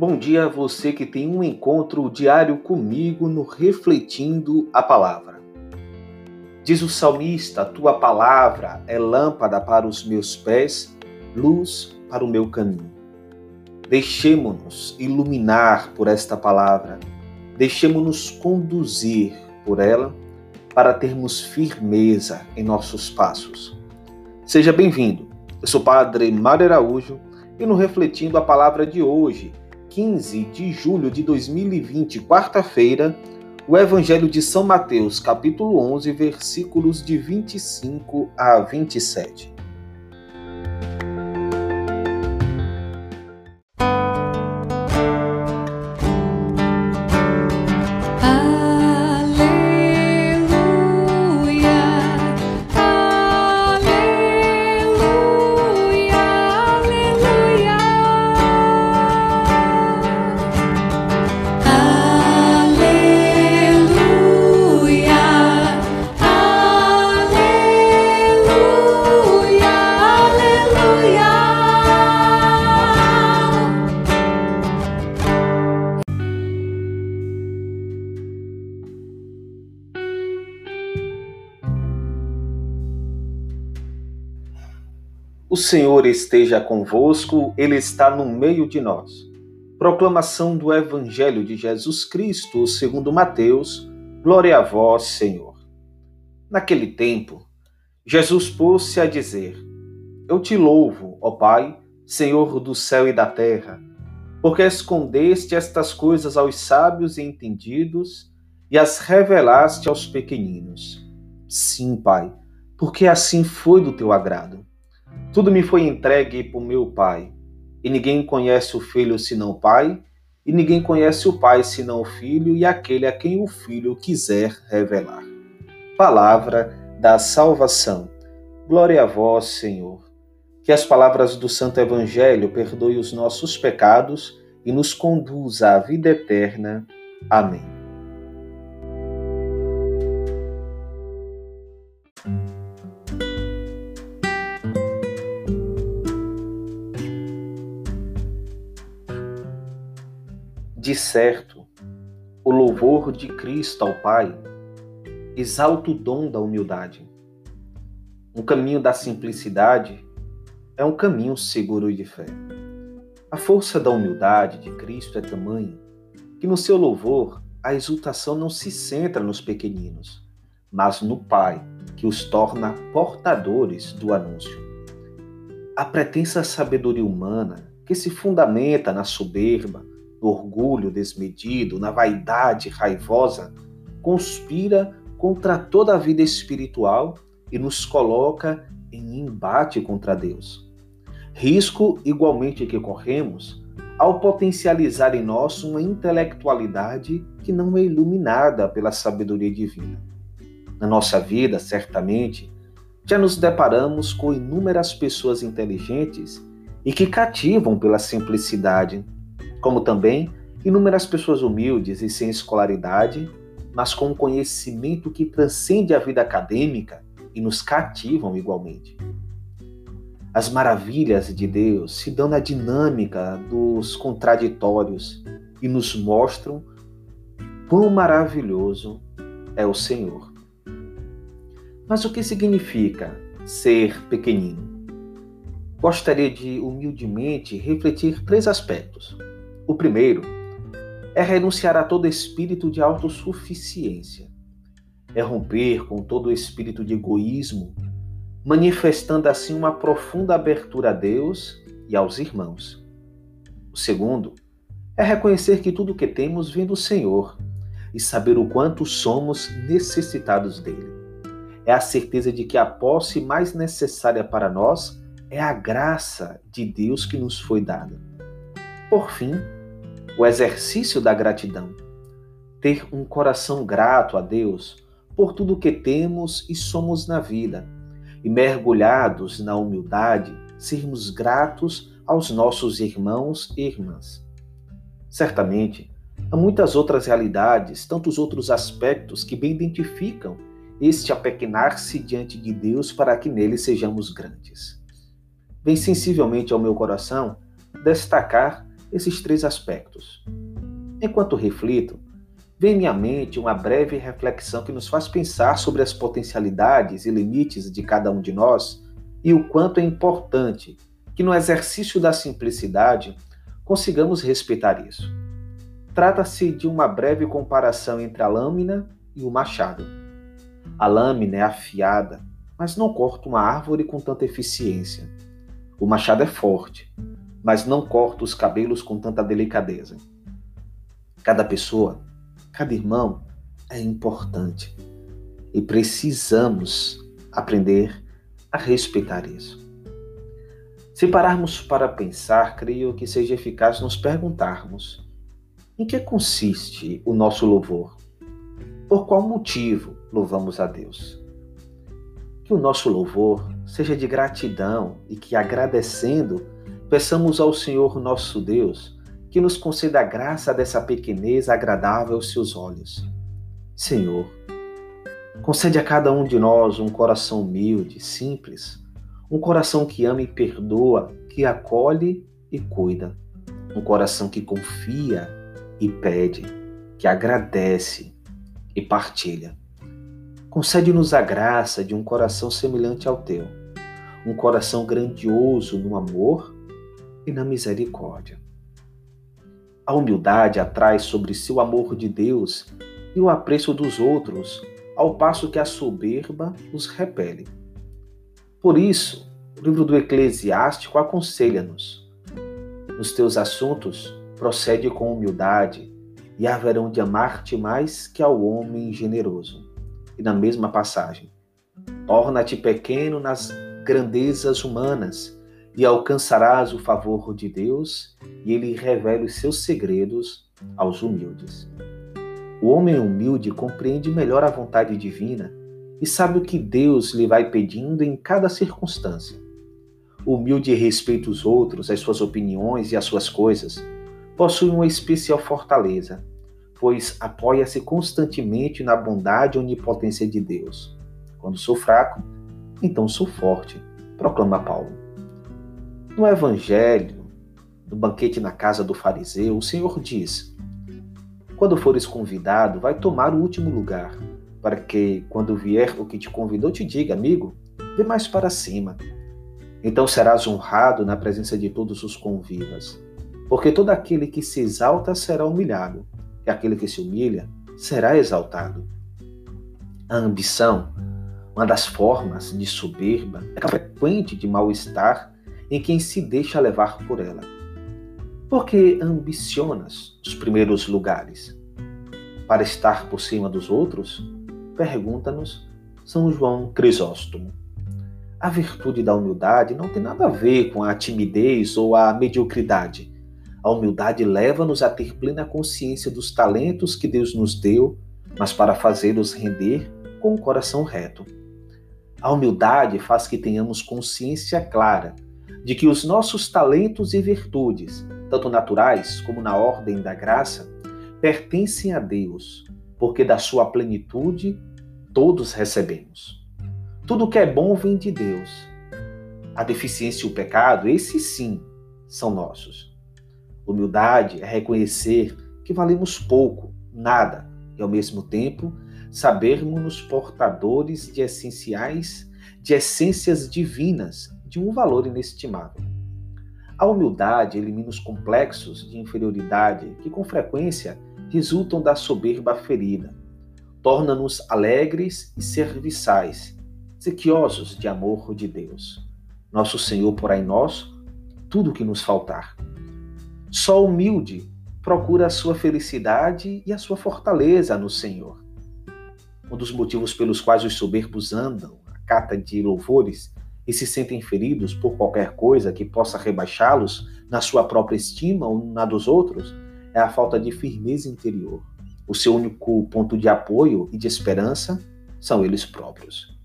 Bom dia a você que tem um encontro diário comigo no Refletindo a Palavra. Diz o salmista: Tua palavra é lâmpada para os meus pés, luz para o meu caminho. Deixemo-nos iluminar por esta palavra, deixemo-nos conduzir por ela para termos firmeza em nossos passos. Seja bem-vindo. Eu sou o Padre Mário Araújo e no Refletindo a Palavra de hoje 15 de julho de 2020, quarta-feira, o Evangelho de São Mateus, capítulo 11, versículos de 25 a 27. Senhor esteja convosco, Ele está no meio de nós. Proclamação do Evangelho de Jesus Cristo, segundo Mateus. Glória a vós, Senhor. Naquele tempo, Jesus pôs-se a dizer: Eu te louvo, ó Pai, Senhor do céu e da terra, porque escondeste estas coisas aos sábios e entendidos e as revelaste aos pequeninos. Sim, Pai, porque assim foi do teu agrado. Tudo me foi entregue por meu Pai, e ninguém conhece o Filho senão o Pai, e ninguém conhece o Pai senão o Filho e aquele a quem o Filho quiser revelar. Palavra da salvação. Glória a vós, Senhor. Que as palavras do Santo Evangelho perdoem os nossos pecados e nos conduza à vida eterna. Amém. De certo, o louvor de Cristo ao Pai exalta o dom da humildade. Um caminho da simplicidade é um caminho seguro de fé. A força da humildade de Cristo é tamanha que no seu louvor a exultação não se centra nos pequeninos, mas no Pai, que os torna portadores do anúncio. A pretensa sabedoria humana, que se fundamenta na soberba, no orgulho desmedido, na vaidade raivosa, conspira contra toda a vida espiritual e nos coloca em embate contra Deus. Risco igualmente que corremos ao potencializar em nós uma intelectualidade que não é iluminada pela sabedoria divina. Na nossa vida, certamente, já nos deparamos com inúmeras pessoas inteligentes e que cativam pela simplicidade, como também inúmeras pessoas humildes e sem escolaridade, mas com um conhecimento que transcende a vida acadêmica e nos cativam igualmente. As maravilhas de Deus se dão na dinâmica dos contraditórios e nos mostram quão maravilhoso é o Senhor. Mas o que significa ser pequenino? Gostaria de humildemente refletir três aspectos. O primeiro é renunciar a todo espírito de autossuficiência. É romper com todo espírito de egoísmo, manifestando assim uma profunda abertura a Deus e aos irmãos. O segundo é reconhecer que tudo o que temos vem do Senhor e saber o quanto somos necessitados dele. É a certeza de que a posse mais necessária para nós é a graça de Deus que nos foi dada. Por fim, o exercício da gratidão. Ter um coração grato a Deus por tudo que temos e somos na vida, e mergulhados na humildade, sermos gratos aos nossos irmãos e irmãs. Certamente, há muitas outras realidades, tantos outros aspectos que bem identificam este apequenar-se diante de Deus para que nele sejamos grandes. Vem sensivelmente ao meu coração destacar esses três aspectos. Enquanto reflito, vem em minha mente uma breve reflexão que nos faz pensar sobre as potencialidades e limites de cada um de nós e o quanto é importante que no exercício da simplicidade consigamos respeitar isso. Trata-se de uma breve comparação entre a lâmina e o machado. A lâmina é afiada, mas não corta uma árvore com tanta eficiência. O machado é forte, mas não corta os cabelos com tanta delicadeza. Cada pessoa cada irmão é importante e precisamos aprender a respeitar isso. Se pararmos para pensar, creio que seja eficaz nos perguntarmos: em que consiste o nosso louvor? Por qual motivo louvamos a Deus? Que o nosso louvor seja de gratidão e que, agradecendo, peçamos ao Senhor nosso Deus que nos conceda a graça dessa pequenez agradável aos seus olhos. Senhor, concede a cada um de nós um coração humilde, simples, um coração que ama e perdoa, que acolhe e cuida, um coração que confia e pede, que agradece e partilha. Concede-nos a graça de um coração semelhante ao teu, um coração grandioso no amor e na misericórdia. A humildade atrai sobre si o amor de Deus e o apreço dos outros, ao passo que a soberba os repele. Por isso, o livro do Eclesiástico aconselha-nos: nos teus assuntos, procede com humildade, e haverão de amar-te mais que ao homem generoso. E na mesma passagem, torna-te pequeno nas grandezas humanas e alcançarás o favor de Deus, e ele revela os seus segredos aos humildes. O homem humilde compreende melhor a vontade divina e sabe o que Deus lhe vai pedindo em cada circunstância. O humilde respeita os outros, as suas opiniões e as suas coisas. Possui uma especial fortaleza, pois apoia-se constantemente na bondade e onipotência de Deus. Quando sou fraco, então sou forte, proclama Paulo. No Evangelho, no banquete na casa do fariseu, o Senhor diz: Quando fores convidado, vai tomar o último lugar, para que, quando vier o que te convidou, te diga, amigo, vê mais para cima. Então serás honrado na presença de todos os convivas. Porque todo aquele que se exalta será humilhado, e aquele que se humilha será exaltado. A ambição, uma das formas de soberba, é frequente de mal-estar em quem se deixa levar por ela. Porque ambicionas os primeiros lugares? Para estar por cima dos outros? Pergunta-nos São João Crisóstomo. A virtude da humildade não tem nada a ver com a timidez ou a mediocridade. A humildade leva-nos a ter plena consciência dos talentos que Deus nos deu, mas para fazê-los render com o coração reto. A humildade faz que tenhamos consciência clara de que os nossos talentos e virtudes, tanto naturais como na ordem da graça, pertencem a Deus, porque da sua plenitude todos recebemos. Tudo que é bom vem de Deus. A deficiência e o pecado, esses sim, são nossos. Humildade é reconhecer que valemos pouco, nada, e ao mesmo tempo sabermos-nos portadores de essenciais, de essências divinas de um valor inestimável. A humildade elimina os complexos de inferioridade que, com frequência, resultam da soberba ferida. Torna-nos alegres e serviçais, sequiosos de amor de Deus. Nosso Senhor porá em nós tudo o que nos faltar. Só humilde procura a sua felicidade e a sua fortaleza no Senhor. Um dos motivos pelos quais os soberbos andam a cata de louvores e se sentem feridos por qualquer coisa que possa rebaixá-los na sua própria estima ou na dos outros, é a falta de firmeza interior. O seu único ponto de apoio e de esperança são eles próprios.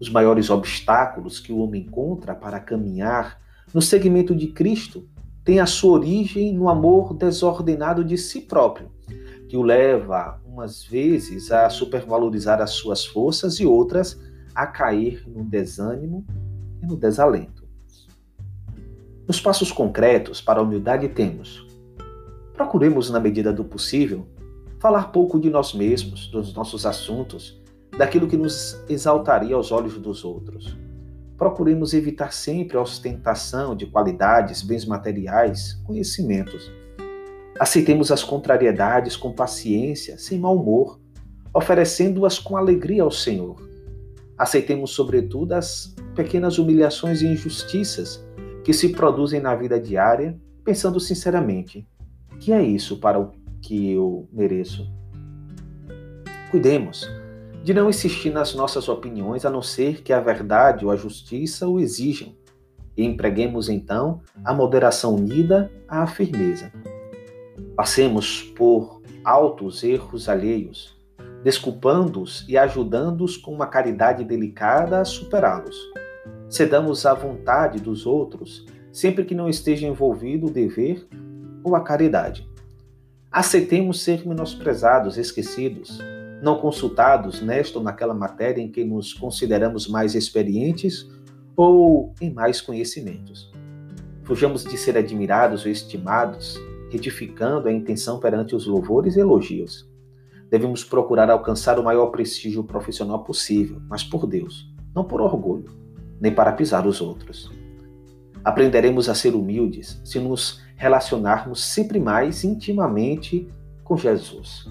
Os maiores obstáculos que o homem encontra para caminhar no segmento de Cristo têm a sua origem no amor desordenado de si próprio, que o leva, umas vezes, a supervalorizar as suas forças e outras a cair no desânimo e no desalento. Nos passos concretos para a humildade temos Procuremos, na medida do possível, falar pouco de nós mesmos, dos nossos assuntos, daquilo que nos exaltaria aos olhos dos outros. Procuremos evitar sempre a ostentação de qualidades, bens materiais, conhecimentos. Aceitemos as contrariedades com paciência, sem mau humor, oferecendo-as com alegria ao Senhor. Aceitemos, sobretudo, as pequenas humilhações e injustiças que se produzem na vida diária, pensando sinceramente: que é isso para o que eu mereço? Cuidemos de não insistir nas nossas opiniões a não ser que a verdade ou a justiça o exijam, e empreguemos então a moderação unida à firmeza. Passemos por altos erros alheios, desculpando-os e ajudando-os com uma caridade delicada a superá-los. Cedamos à vontade dos outros sempre que não esteja envolvido o dever ou a caridade. Aceitemos ser menosprezados, esquecidos, não consultados nesta ou naquela matéria em que nos consideramos mais experientes ou em mais conhecimentos. Fujamos de ser admirados ou estimados, retificando a intenção perante os louvores e elogios. Devemos procurar alcançar o maior prestígio profissional possível, mas por Deus, não por orgulho, nem para pisar os outros. Aprenderemos a ser humildes se nos relacionarmos sempre mais intimamente com Jesus.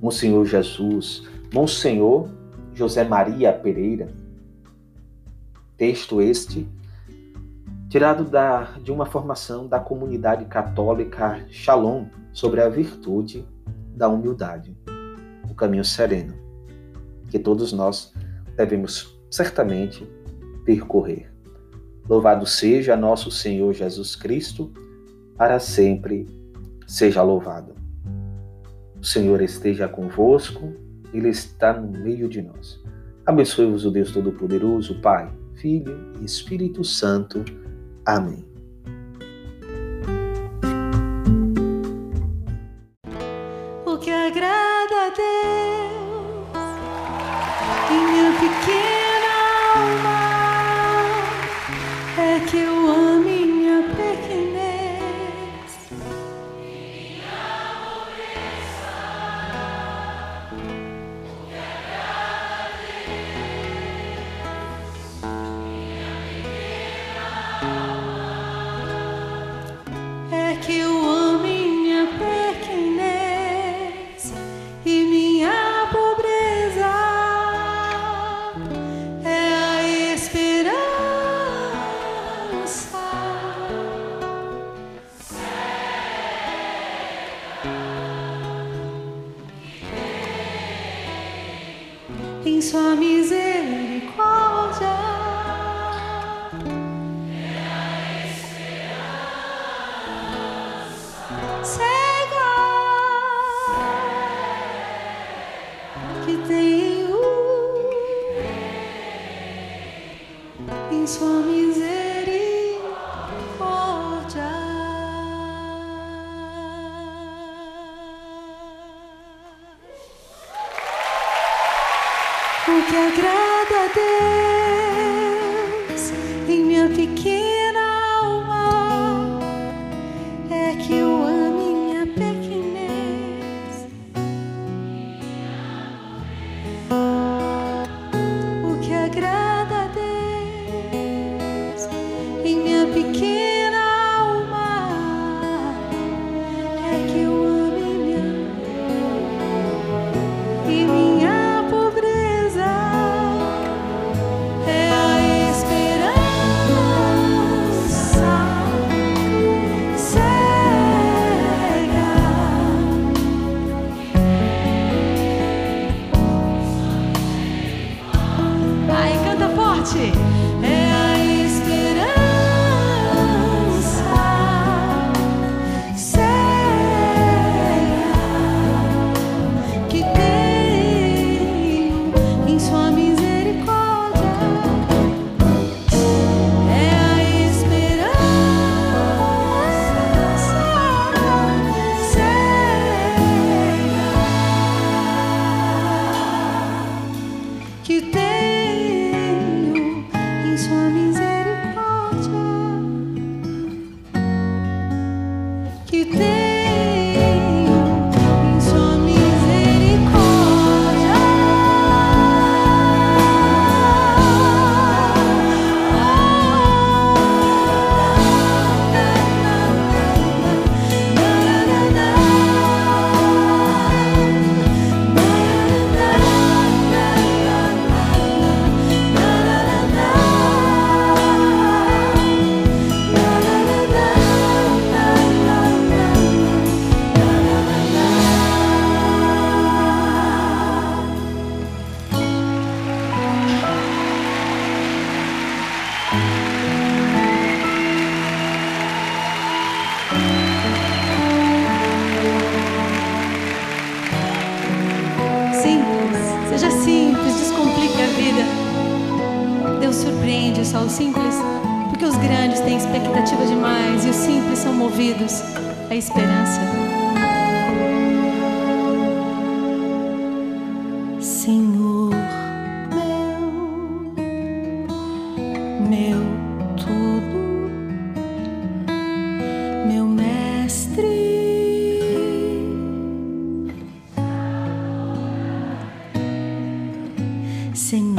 Monsenhor Jesus, Monsenhor José Maria Pereira. Texto este tirado da, de uma formação da comunidade católica Shalom sobre a virtude da humildade, caminho sereno, que todos nós devemos certamente percorrer. Louvado seja nosso Senhor Jesus Cristo, para sempre seja louvado. O Senhor esteja convosco, Ele está no meio de nós. Abençoe-vos o Deus Todo-Poderoso, Pai, Filho e Espírito Santo. Amém. Esperança. simples, porque os grandes têm expectativa demais e os simples são movidos à esperança. Senhor, meu, meu tudo, meu mestre. Senhor.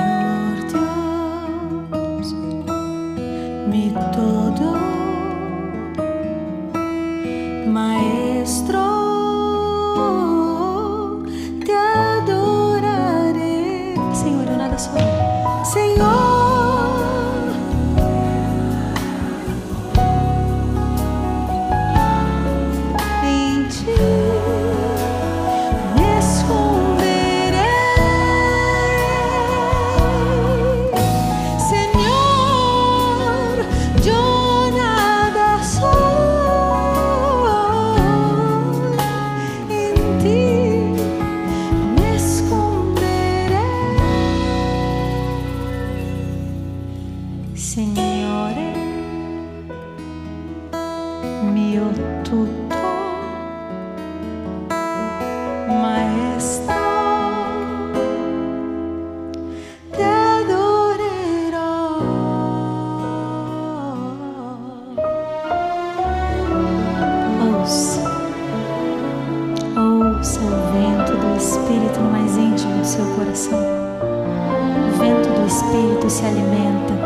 se alimenta.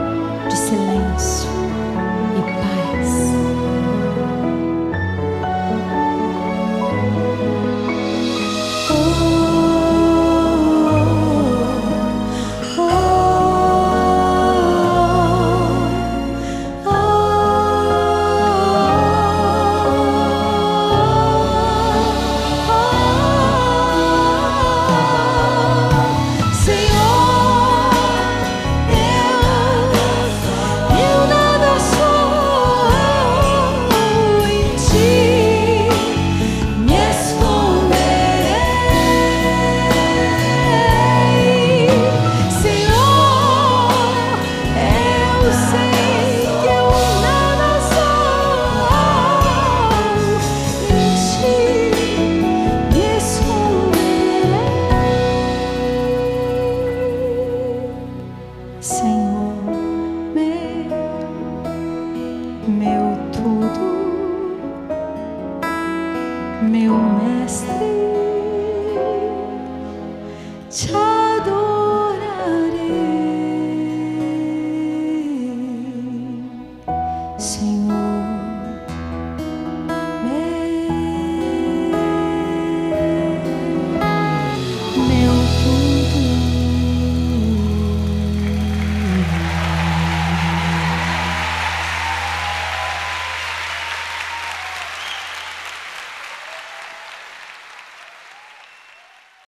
meu mestre. Tchau.